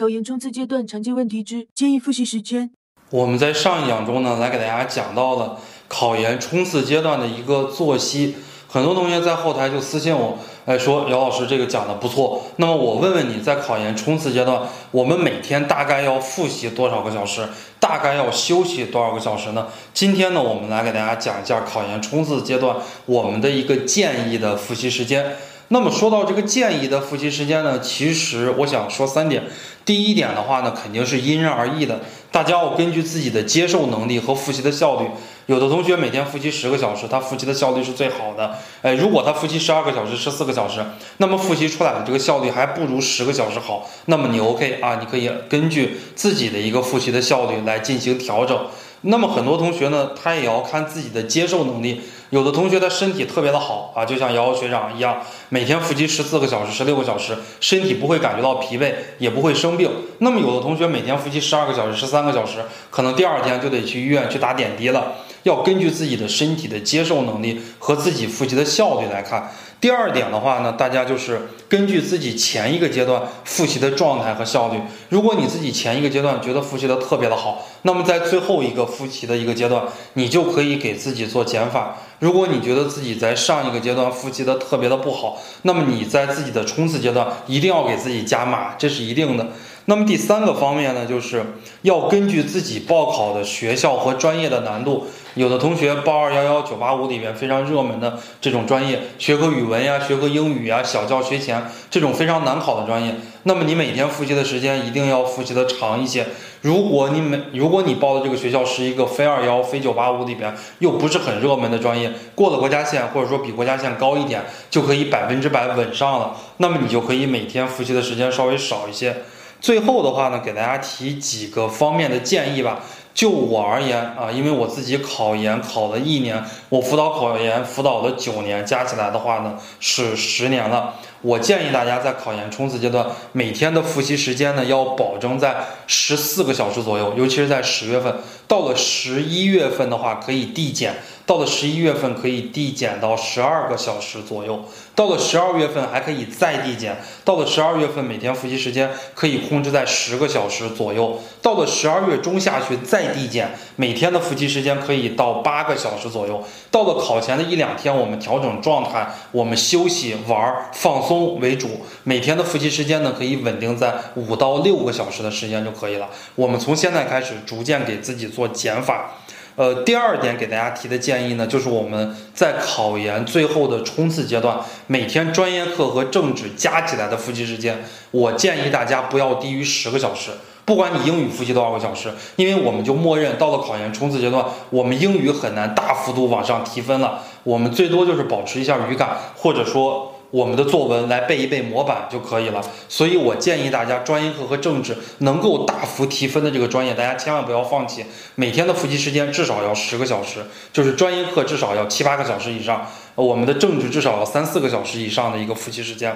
考研冲刺阶段常见问题之建议复习时间。我们在上一讲中呢，来给大家讲到了考研冲刺阶段的一个作息。很多同学在后台就私信我，哎，说姚老师这个讲的不错。那么我问问你在考研冲刺阶段，我们每天大概要复习多少个小时？大概要休息多少个小时呢？今天呢，我们来给大家讲一下考研冲刺阶段我们的一个建议的复习时间。那么说到这个建议的复习时间呢，其实我想说三点。第一点的话呢，肯定是因人而异的，大家要根据自己的接受能力和复习的效率。有的同学每天复习十个小时，他复习的效率是最好的。哎，如果他复习十二个小时、十四个小时，那么复习出来的这个效率还不如十个小时好。那么你 OK 啊？你可以根据自己的一个复习的效率来进行调整。那么很多同学呢，他也要看自己的接受能力。有的同学他身体特别的好啊，就像瑶瑶学长一样，每天复习十四个小时、十六个小时，身体不会感觉到疲惫，也不会生病。那么有的同学每天复习十二个小时、十三个小时，可能第二天就得去医院去打点滴了。要根据自己的身体的接受能力和自己复习的效率来看。第二点的话呢，大家就是根据自己前一个阶段复习的状态和效率。如果你自己前一个阶段觉得复习的特别的好，那么在最后一个复习的一个阶段，你就可以给自己做减法。如果你觉得自己在上一个阶段复习的特别的不好，那么你在自己的冲刺阶段一定要给自己加码，这是一定的。那么第三个方面呢，就是要根据自己报考的学校和专业的难度。有的同学报二幺幺九八五里面非常热门的这种专业，学科语文呀、学科英语呀、小教学前这种非常难考的专业，那么你每天复习的时间一定要复习的长一些。如果你每如果你报的这个学校是一个非二幺、非九八五里边又不是很热门的专业，过了国家线或者说比国家线高一点，就可以百分之百稳上了。那么你就可以每天复习的时间稍微少一些。最后的话呢，给大家提几个方面的建议吧。就我而言啊，因为我自己考研考了一年，我辅导考研辅导了九年，加起来的话呢是十年了。我建议大家在考研冲刺阶段，每天的复习时间呢要保证在十四个小时左右，尤其是在十月份。到了十一月份的话，可以递减。到了十一月份可以递减到十二个小时左右，到了十二月份还可以再递减，到了十二月份每天复习时间可以控制在十个小时左右，到了十二月中下旬再递减，每天的复习时间可以到八个小时左右，到了考前的一两天我们调整状态，我们休息玩放松松为主，每天的复习时间呢可以稳定在五到六个小时的时间就可以了。我们从现在开始逐渐给自己做减法。呃，第二点给大家提的建议呢，就是我们在考研最后的冲刺阶段，每天专业课和政治加起来的复习时间，我建议大家不要低于十个小时。不管你英语复习多少个小时，因为我们就默认到了考研冲刺阶段，我们英语很难大幅度往上提分了，我们最多就是保持一下语感，或者说。我们的作文来背一背模板就可以了，所以我建议大家专业课和政治能够大幅提分的这个专业，大家千万不要放弃。每天的复习时间至少要十个小时，就是专业课至少要七八个小时以上，我们的政治至少要三四个小时以上的一个复习时间。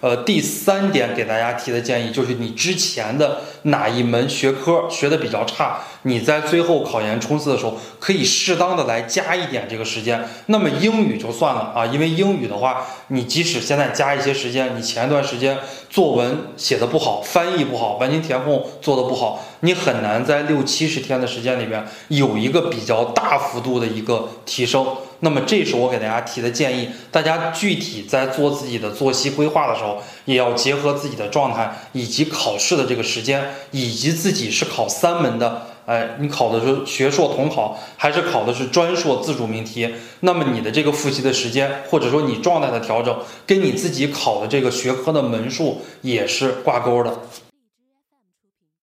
呃，第三点给大家提的建议就是，你之前的哪一门学科学的比较差，你在最后考研冲刺的时候，可以适当的来加一点这个时间。那么英语就算了啊，因为英语的话，你即使现在加一些时间，你前一段时间作文写的不好，翻译不好，完形填空做的不好，你很难在六七十天的时间里边有一个比较大幅度的一个提升。那么这是我给大家提的建议，大家具体在做自己的作息规划的时候，也要结合自己的状态，以及考试的这个时间，以及自己是考三门的，哎，你考的是学硕统考，还是考的是专硕自主命题？那么你的这个复习的时间，或者说你状态的调整，跟你自己考的这个学科的门数也是挂钩的。